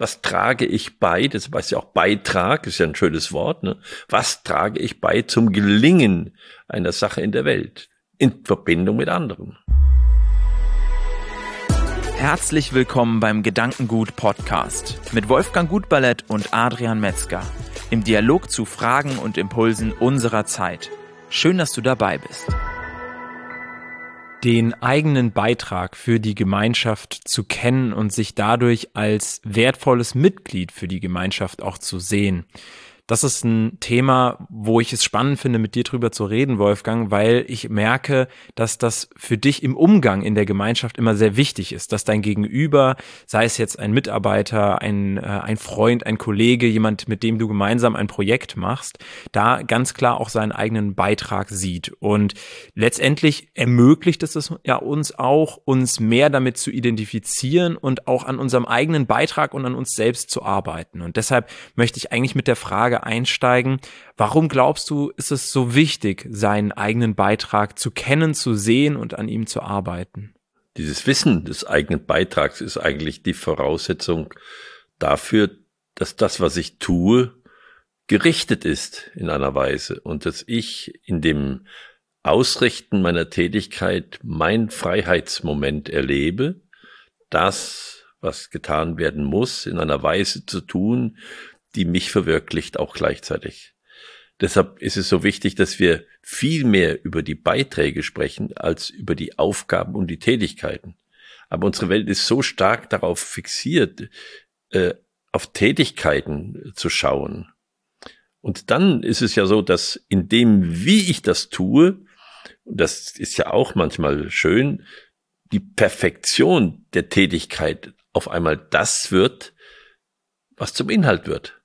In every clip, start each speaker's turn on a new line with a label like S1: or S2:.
S1: Was trage ich bei? Das weiß ja auch Beitrag, ist ja ein schönes Wort. Ne? Was trage ich bei zum Gelingen einer Sache in der Welt in Verbindung mit anderen?
S2: Herzlich willkommen beim Gedankengut Podcast mit Wolfgang Gutballett und Adrian Metzger im Dialog zu Fragen und Impulsen unserer Zeit. Schön, dass du dabei bist
S3: den eigenen Beitrag für die Gemeinschaft zu kennen und sich dadurch als wertvolles Mitglied für die Gemeinschaft auch zu sehen. Das ist ein Thema, wo ich es spannend finde, mit dir drüber zu reden, Wolfgang, weil ich merke, dass das für dich im Umgang in der Gemeinschaft immer sehr wichtig ist, dass dein Gegenüber, sei es jetzt ein Mitarbeiter, ein, äh, ein Freund, ein Kollege, jemand, mit dem du gemeinsam ein Projekt machst, da ganz klar auch seinen eigenen Beitrag sieht. Und letztendlich ermöglicht es ja uns auch, uns mehr damit zu identifizieren und auch an unserem eigenen Beitrag und an uns selbst zu arbeiten. Und deshalb möchte ich eigentlich mit der Frage einsteigen. Warum glaubst du, ist es so wichtig, seinen eigenen Beitrag zu kennen, zu sehen und an ihm zu arbeiten?
S1: Dieses Wissen des eigenen Beitrags ist eigentlich die Voraussetzung dafür, dass das, was ich tue, gerichtet ist in einer Weise und dass ich in dem Ausrichten meiner Tätigkeit mein Freiheitsmoment erlebe, das, was getan werden muss, in einer Weise zu tun, die mich verwirklicht auch gleichzeitig. Deshalb ist es so wichtig, dass wir viel mehr über die Beiträge sprechen als über die Aufgaben und die Tätigkeiten. Aber unsere Welt ist so stark darauf fixiert, äh, auf Tätigkeiten zu schauen. Und dann ist es ja so, dass in dem, wie ich das tue, und das ist ja auch manchmal schön, die Perfektion der Tätigkeit auf einmal das wird, was zum Inhalt wird.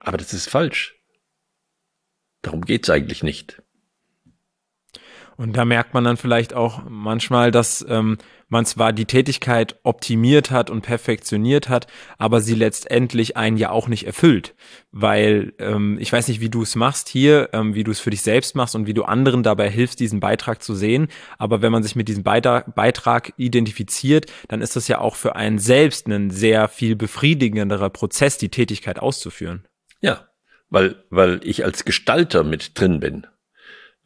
S1: Aber das ist falsch. Darum geht's eigentlich nicht.
S3: Und da merkt man dann vielleicht auch manchmal, dass ähm, man zwar die Tätigkeit optimiert hat und perfektioniert hat, aber sie letztendlich einen ja auch nicht erfüllt. Weil ähm, ich weiß nicht, wie du es machst hier, ähm, wie du es für dich selbst machst und wie du anderen dabei hilfst, diesen Beitrag zu sehen. Aber wenn man sich mit diesem Beitrag, Beitrag identifiziert, dann ist das ja auch für einen selbst ein sehr viel befriedigenderer Prozess, die Tätigkeit auszuführen.
S1: Ja, weil, weil ich als Gestalter mit drin bin.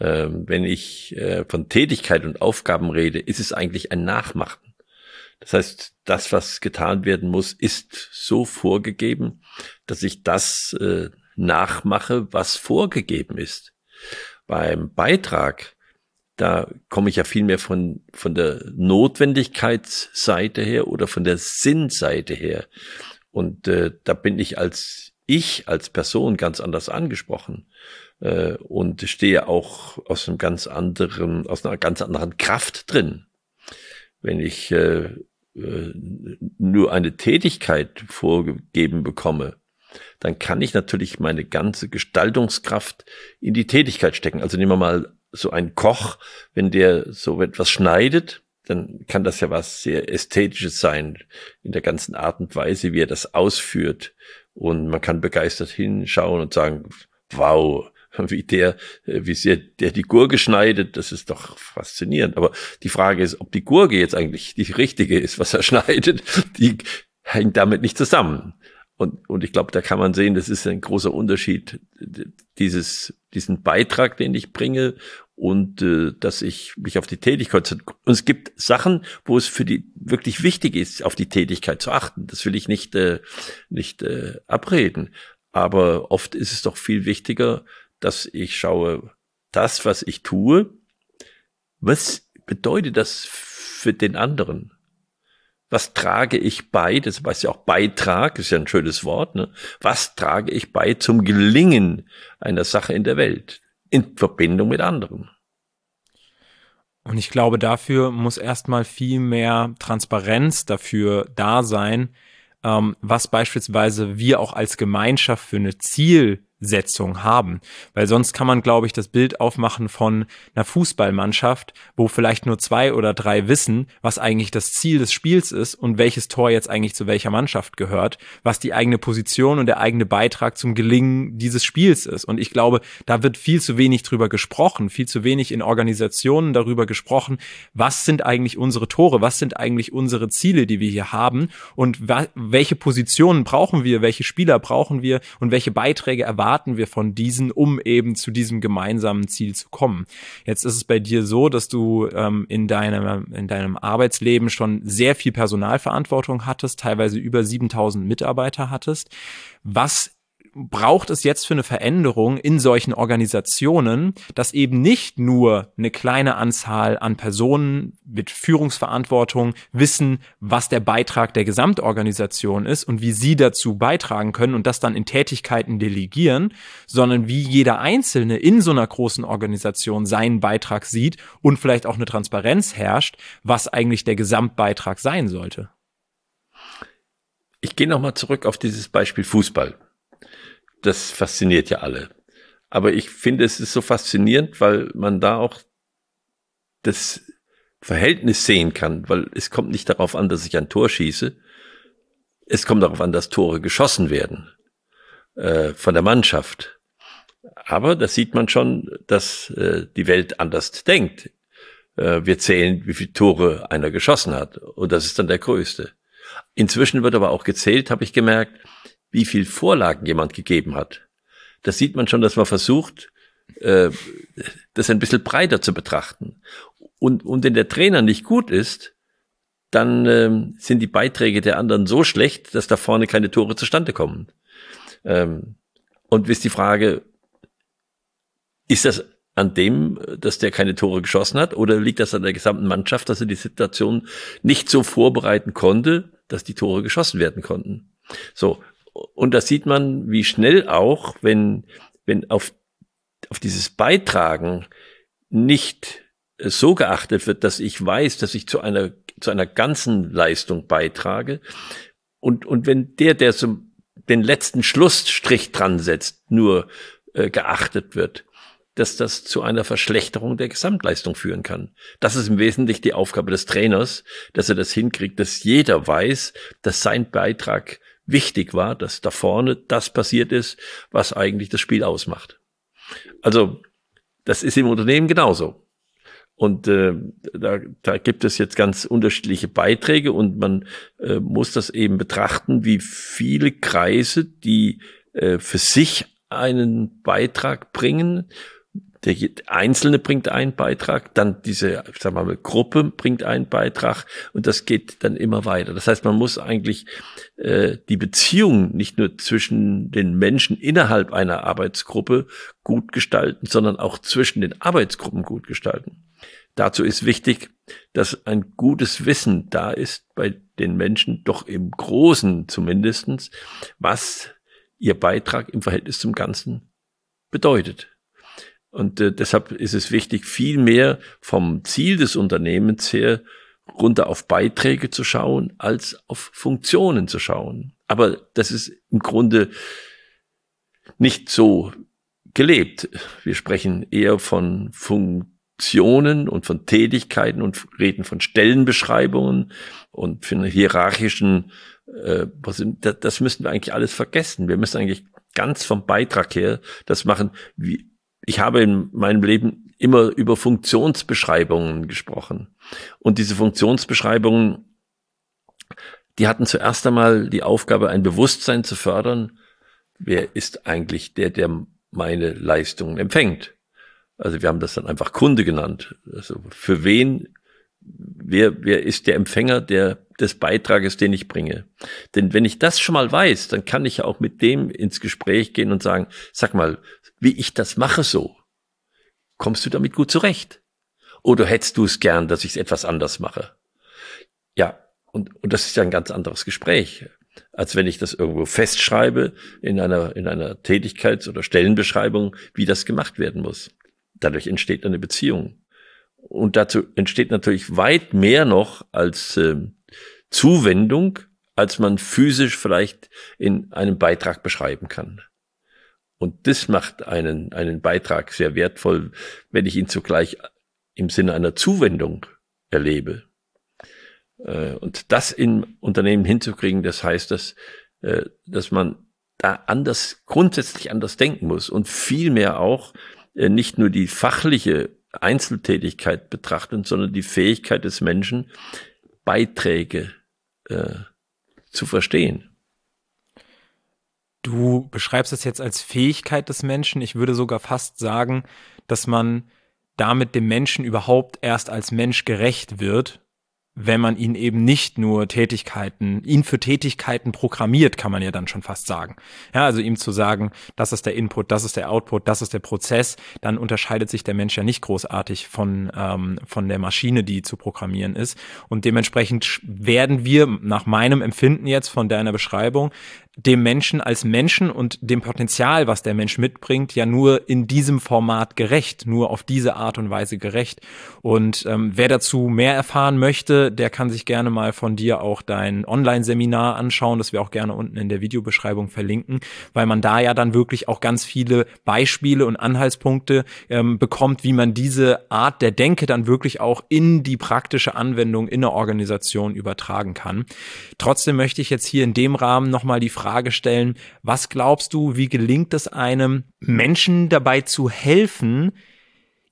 S1: Ähm, wenn ich äh, von Tätigkeit und Aufgaben rede, ist es eigentlich ein Nachmachen. Das heißt, das, was getan werden muss, ist so vorgegeben, dass ich das äh, nachmache, was vorgegeben ist. Beim Beitrag, da komme ich ja viel mehr von, von der Notwendigkeitsseite her oder von der Sinnseite her. Und äh, da bin ich als ich als Person ganz anders angesprochen äh, und stehe auch aus einem ganz anderen, aus einer ganz anderen Kraft drin. Wenn ich äh, äh, nur eine Tätigkeit vorgegeben bekomme, dann kann ich natürlich meine ganze Gestaltungskraft in die Tätigkeit stecken. Also nehmen wir mal so einen Koch, wenn der so etwas schneidet, dann kann das ja was sehr Ästhetisches sein in der ganzen Art und Weise, wie er das ausführt. Und man kann begeistert hinschauen und sagen, wow, wie der, wie sehr der die Gurke schneidet, das ist doch faszinierend. Aber die Frage ist, ob die Gurke jetzt eigentlich die richtige ist, was er schneidet, die hängt damit nicht zusammen. Und, und ich glaube, da kann man sehen, das ist ein großer Unterschied, dieses, diesen Beitrag, den ich bringe und äh, dass ich mich auf die Tätigkeit und es gibt Sachen, wo es für die wirklich wichtig ist, auf die Tätigkeit zu achten. Das will ich nicht äh, nicht äh, abreden, aber oft ist es doch viel wichtiger, dass ich schaue, das, was ich tue, was bedeutet das für den anderen? Was trage ich bei? Das weiß ja auch Beitrag, ist ja ein schönes Wort. Ne? Was trage ich bei zum Gelingen einer Sache in der Welt? In Verbindung mit anderen.
S3: Und ich glaube, dafür muss erstmal viel mehr Transparenz dafür da sein, ähm, was beispielsweise wir auch als Gemeinschaft für eine Ziel Zielsetzung haben. Weil sonst kann man, glaube ich, das Bild aufmachen von einer Fußballmannschaft, wo vielleicht nur zwei oder drei wissen, was eigentlich das Ziel des Spiels ist und welches Tor jetzt eigentlich zu welcher Mannschaft gehört, was die eigene Position und der eigene Beitrag zum Gelingen dieses Spiels ist. Und ich glaube, da wird viel zu wenig drüber gesprochen, viel zu wenig in Organisationen darüber gesprochen, was sind eigentlich unsere Tore, was sind eigentlich unsere Ziele, die wir hier haben und welche Positionen brauchen wir, welche Spieler brauchen wir und welche Beiträge erwarten wir von diesen, um eben zu diesem gemeinsamen Ziel zu kommen. Jetzt ist es bei dir so, dass du ähm, in deinem in deinem Arbeitsleben schon sehr viel Personalverantwortung hattest, teilweise über 7000 Mitarbeiter hattest. Was braucht es jetzt für eine Veränderung in solchen Organisationen, dass eben nicht nur eine kleine Anzahl an Personen mit Führungsverantwortung wissen, was der Beitrag der Gesamtorganisation ist und wie sie dazu beitragen können und das dann in Tätigkeiten delegieren, sondern wie jeder Einzelne in so einer großen Organisation seinen Beitrag sieht und vielleicht auch eine Transparenz herrscht, was eigentlich der Gesamtbeitrag sein sollte.
S1: Ich gehe nochmal zurück auf dieses Beispiel Fußball das fasziniert ja alle. Aber ich finde, es ist so faszinierend, weil man da auch das Verhältnis sehen kann, weil es kommt nicht darauf an, dass ich ein Tor schieße. Es kommt darauf an, dass Tore geschossen werden äh, von der Mannschaft. Aber da sieht man schon, dass äh, die Welt anders denkt. Äh, wir zählen, wie viele Tore einer geschossen hat. Und das ist dann der größte. Inzwischen wird aber auch gezählt, habe ich gemerkt, wie viel Vorlagen jemand gegeben hat. Da sieht man schon, dass man versucht, äh, das ein bisschen breiter zu betrachten. Und, und wenn der Trainer nicht gut ist, dann ähm, sind die Beiträge der anderen so schlecht, dass da vorne keine Tore zustande kommen. Ähm, und ist die Frage, ist das an dem, dass der keine Tore geschossen hat, oder liegt das an der gesamten Mannschaft, dass er die Situation nicht so vorbereiten konnte, dass die Tore geschossen werden konnten? So, und da sieht man, wie schnell auch, wenn, wenn auf, auf dieses Beitragen nicht so geachtet wird, dass ich weiß, dass ich zu einer, zu einer ganzen Leistung beitrage. Und, und wenn der, der so den letzten Schlussstrich dran setzt, nur äh, geachtet wird, dass das zu einer Verschlechterung der Gesamtleistung führen kann. Das ist im Wesentlichen die Aufgabe des Trainers, dass er das hinkriegt, dass jeder weiß, dass sein Beitrag wichtig war, dass da vorne das passiert ist, was eigentlich das Spiel ausmacht. Also das ist im Unternehmen genauso. Und äh, da, da gibt es jetzt ganz unterschiedliche Beiträge und man äh, muss das eben betrachten, wie viele Kreise, die äh, für sich einen Beitrag bringen, der Einzelne bringt einen Beitrag, dann diese, sagen wir mal, Gruppe bringt einen Beitrag und das geht dann immer weiter. Das heißt, man muss eigentlich äh, die Beziehung nicht nur zwischen den Menschen innerhalb einer Arbeitsgruppe gut gestalten, sondern auch zwischen den Arbeitsgruppen gut gestalten. Dazu ist wichtig, dass ein gutes Wissen da ist bei den Menschen, doch im Großen zumindestens, was ihr Beitrag im Verhältnis zum Ganzen bedeutet. Und äh, deshalb ist es wichtig, viel mehr vom Ziel des Unternehmens her runter auf Beiträge zu schauen, als auf Funktionen zu schauen. Aber das ist im Grunde nicht so gelebt. Wir sprechen eher von Funktionen und von Tätigkeiten und reden von Stellenbeschreibungen und von hierarchischen, äh, das müssen wir eigentlich alles vergessen. Wir müssen eigentlich ganz vom Beitrag her das machen, wie, ich habe in meinem Leben immer über Funktionsbeschreibungen gesprochen. Und diese Funktionsbeschreibungen, die hatten zuerst einmal die Aufgabe, ein Bewusstsein zu fördern. Wer ist eigentlich der, der meine Leistungen empfängt? Also wir haben das dann einfach Kunde genannt. Also für wen, wer, wer ist der Empfänger der, des Beitrages, den ich bringe? Denn wenn ich das schon mal weiß, dann kann ich ja auch mit dem ins Gespräch gehen und sagen, sag mal, wie ich das mache so. Kommst du damit gut zurecht? Oder hättest du es gern, dass ich es etwas anders mache? Ja, und, und das ist ja ein ganz anderes Gespräch, als wenn ich das irgendwo festschreibe in einer, in einer Tätigkeits- oder Stellenbeschreibung, wie das gemacht werden muss. Dadurch entsteht eine Beziehung. Und dazu entsteht natürlich weit mehr noch als äh, Zuwendung, als man physisch vielleicht in einem Beitrag beschreiben kann. Und das macht einen, einen Beitrag sehr wertvoll, wenn ich ihn zugleich im Sinne einer Zuwendung erlebe. Äh, und das im Unternehmen hinzukriegen, das heißt, dass, äh, dass man da anders, grundsätzlich anders denken muss und vielmehr auch äh, nicht nur die fachliche Einzeltätigkeit betrachten, sondern die Fähigkeit des Menschen, Beiträge äh, zu verstehen.
S3: Du beschreibst es jetzt als Fähigkeit des Menschen. Ich würde sogar fast sagen, dass man damit dem Menschen überhaupt erst als Mensch gerecht wird, wenn man ihn eben nicht nur Tätigkeiten, ihn für Tätigkeiten programmiert, kann man ja dann schon fast sagen. Ja, also ihm zu sagen, das ist der Input, das ist der Output, das ist der Prozess, dann unterscheidet sich der Mensch ja nicht großartig von, ähm, von der Maschine, die zu programmieren ist. Und dementsprechend werden wir nach meinem Empfinden jetzt von deiner Beschreibung dem Menschen als Menschen und dem Potenzial, was der Mensch mitbringt, ja nur in diesem Format gerecht, nur auf diese Art und Weise gerecht. Und ähm, wer dazu mehr erfahren möchte, der kann sich gerne mal von dir auch dein Online-Seminar anschauen, das wir auch gerne unten in der Videobeschreibung verlinken, weil man da ja dann wirklich auch ganz viele Beispiele und Anhaltspunkte ähm, bekommt, wie man diese Art der Denke dann wirklich auch in die praktische Anwendung in der Organisation übertragen kann. Trotzdem möchte ich jetzt hier in dem Rahmen nochmal die Frage Frage stellen, was glaubst du, wie gelingt es einem Menschen dabei zu helfen,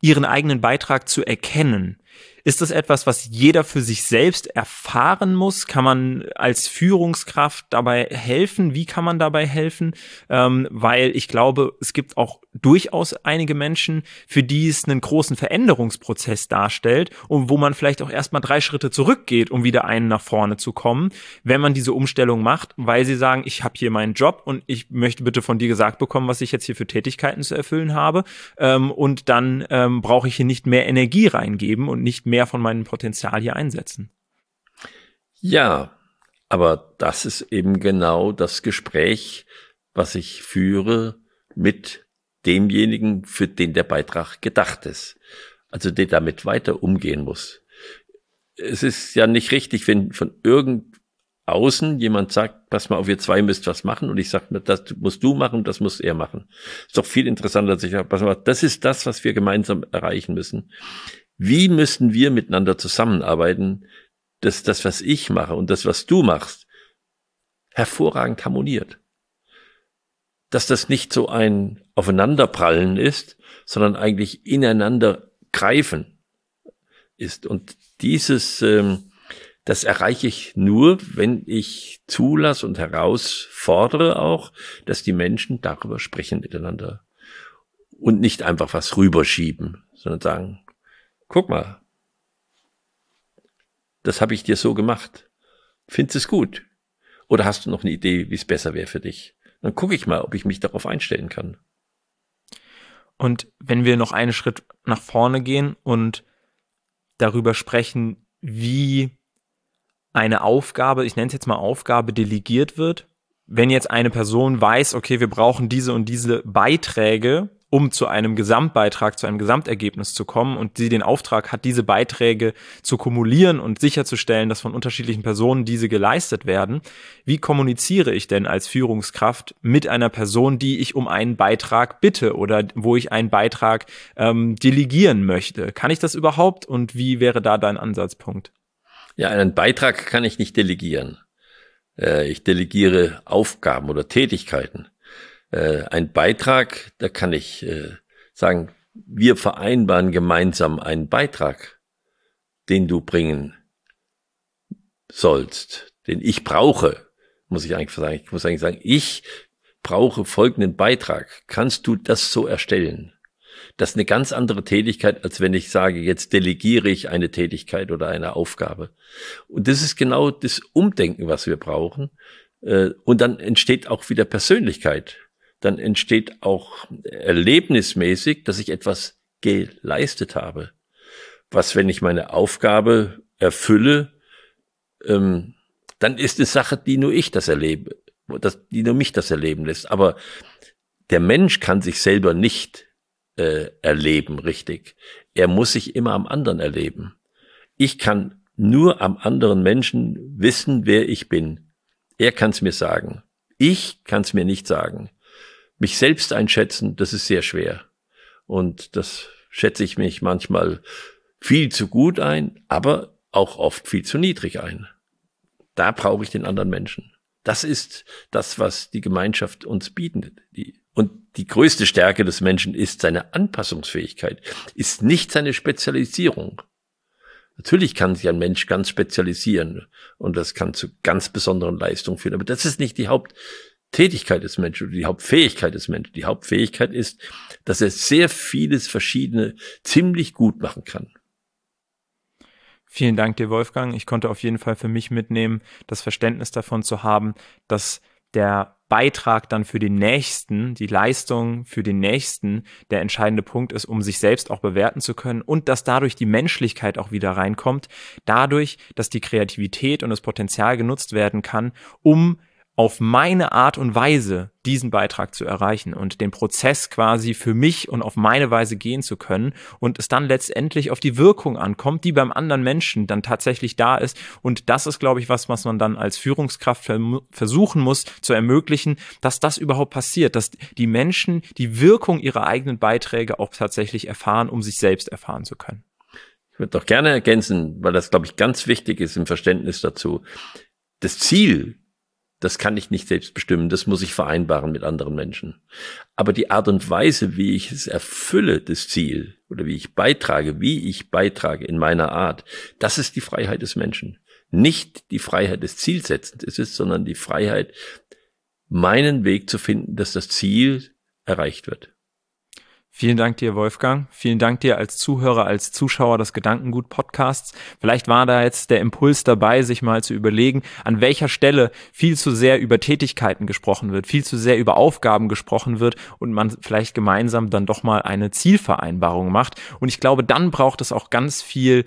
S3: ihren eigenen Beitrag zu erkennen? Ist das etwas, was jeder für sich selbst erfahren muss? Kann man als Führungskraft dabei helfen? Wie kann man dabei helfen? Ähm, weil ich glaube, es gibt auch durchaus einige Menschen, für die es einen großen Veränderungsprozess darstellt und wo man vielleicht auch erstmal drei Schritte zurückgeht, um wieder einen nach vorne zu kommen, wenn man diese Umstellung macht, weil sie sagen, ich habe hier meinen Job und ich möchte bitte von dir gesagt bekommen, was ich jetzt hier für Tätigkeiten zu erfüllen habe. Ähm, und dann ähm, brauche ich hier nicht mehr Energie reingeben und nicht mehr von meinem Potenzial hier einsetzen.
S1: Ja, aber das ist eben genau das Gespräch, was ich führe mit demjenigen, für den der Beitrag gedacht ist. Also der damit weiter umgehen muss. Es ist ja nicht richtig, wenn von irgend außen jemand sagt, pass mal auf, ihr zwei müsst was machen und ich sage, das musst du machen, das muss er machen. Ist doch viel interessanter, als ich sage, pass mal, das ist das, was wir gemeinsam erreichen müssen. Wie müssen wir miteinander zusammenarbeiten, dass das, was ich mache und das, was du machst, hervorragend harmoniert? dass das nicht so ein Aufeinanderprallen ist, sondern eigentlich ineinander greifen ist. Und dieses, ähm, das erreiche ich nur, wenn ich zulasse und herausfordere auch, dass die Menschen darüber sprechen miteinander und nicht einfach was rüberschieben, sondern sagen, guck mal, das habe ich dir so gemacht. Findest es gut? Oder hast du noch eine Idee, wie es besser wäre für dich? Dann gucke ich mal, ob ich mich darauf einstellen kann.
S3: Und wenn wir noch einen Schritt nach vorne gehen und darüber sprechen, wie eine Aufgabe, ich nenne es jetzt mal Aufgabe, delegiert wird, wenn jetzt eine Person weiß, okay, wir brauchen diese und diese Beiträge um zu einem Gesamtbeitrag, zu einem Gesamtergebnis zu kommen und sie den Auftrag hat, diese Beiträge zu kumulieren und sicherzustellen, dass von unterschiedlichen Personen diese geleistet werden. Wie kommuniziere ich denn als Führungskraft mit einer Person, die ich um einen Beitrag bitte oder wo ich einen Beitrag ähm, delegieren möchte? Kann ich das überhaupt und wie wäre da dein Ansatzpunkt?
S1: Ja, einen Beitrag kann ich nicht delegieren. Äh, ich delegiere Aufgaben oder Tätigkeiten äh, ein Beitrag, da kann ich äh, sagen, wir vereinbaren gemeinsam einen Beitrag, den du bringen sollst, den ich brauche, muss ich eigentlich sagen. Ich muss eigentlich sagen, ich brauche folgenden Beitrag. Kannst du das so erstellen? Das ist eine ganz andere Tätigkeit, als wenn ich sage, jetzt delegiere ich eine Tätigkeit oder eine Aufgabe. Und das ist genau das Umdenken, was wir brauchen. Äh, und dann entsteht auch wieder Persönlichkeit dann entsteht auch erlebnismäßig, dass ich etwas geleistet habe. Was, wenn ich meine Aufgabe erfülle, ähm, dann ist es Sache, die nur ich das erlebe, das, die nur mich das erleben lässt. Aber der Mensch kann sich selber nicht äh, erleben, richtig. Er muss sich immer am anderen erleben. Ich kann nur am anderen Menschen wissen, wer ich bin. Er kann es mir sagen. Ich kann es mir nicht sagen mich selbst einschätzen, das ist sehr schwer. Und das schätze ich mich manchmal viel zu gut ein, aber auch oft viel zu niedrig ein. Da brauche ich den anderen Menschen. Das ist das, was die Gemeinschaft uns bietet. und die größte Stärke des Menschen ist seine Anpassungsfähigkeit, ist nicht seine Spezialisierung. Natürlich kann sich ein Mensch ganz spezialisieren und das kann zu ganz besonderen Leistungen führen, aber das ist nicht die Haupttätigkeit des Menschen oder die Hauptfähigkeit des Menschen. Die Hauptfähigkeit ist, dass er sehr vieles Verschiedene ziemlich gut machen kann.
S3: Vielen Dank dir, Wolfgang. Ich konnte auf jeden Fall für mich mitnehmen, das Verständnis davon zu haben, dass der Beitrag dann für den Nächsten, die Leistung für den Nächsten der entscheidende Punkt ist, um sich selbst auch bewerten zu können und dass dadurch die Menschlichkeit auch wieder reinkommt, dadurch, dass die Kreativität und das Potenzial genutzt werden kann, um auf meine Art und Weise diesen Beitrag zu erreichen und den Prozess quasi für mich und auf meine Weise gehen zu können und es dann letztendlich auf die Wirkung ankommt, die beim anderen Menschen dann tatsächlich da ist. Und das ist, glaube ich, was, was man dann als Führungskraft versuchen muss zu ermöglichen, dass das überhaupt passiert, dass die Menschen die Wirkung ihrer eigenen Beiträge auch tatsächlich erfahren, um sich selbst erfahren zu können.
S1: Ich würde doch gerne ergänzen, weil das, glaube ich, ganz wichtig ist im Verständnis dazu. Das Ziel das kann ich nicht selbst bestimmen, das muss ich vereinbaren mit anderen Menschen. Aber die Art und Weise, wie ich es erfülle, das Ziel, oder wie ich beitrage, wie ich beitrage in meiner Art, das ist die Freiheit des Menschen. Nicht die Freiheit des Zielsetzens ist es, sondern die Freiheit, meinen Weg zu finden, dass das Ziel erreicht wird.
S3: Vielen Dank dir, Wolfgang. Vielen Dank dir als Zuhörer, als Zuschauer des Gedankengut Podcasts. Vielleicht war da jetzt der Impuls dabei, sich mal zu überlegen, an welcher Stelle viel zu sehr über Tätigkeiten gesprochen wird, viel zu sehr über Aufgaben gesprochen wird und man vielleicht gemeinsam dann doch mal eine Zielvereinbarung macht. Und ich glaube, dann braucht es auch ganz viel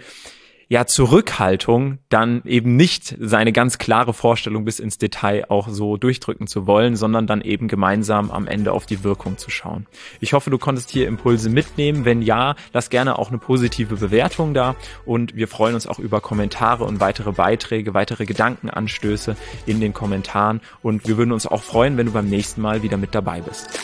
S3: ja, Zurückhaltung, dann eben nicht seine ganz klare Vorstellung bis ins Detail auch so durchdrücken zu wollen, sondern dann eben gemeinsam am Ende auf die Wirkung zu schauen. Ich hoffe, du konntest hier Impulse mitnehmen. Wenn ja, lass gerne auch eine positive Bewertung da und wir freuen uns auch über Kommentare und weitere Beiträge, weitere Gedankenanstöße in den Kommentaren und wir würden uns auch freuen, wenn du beim nächsten Mal wieder mit dabei bist.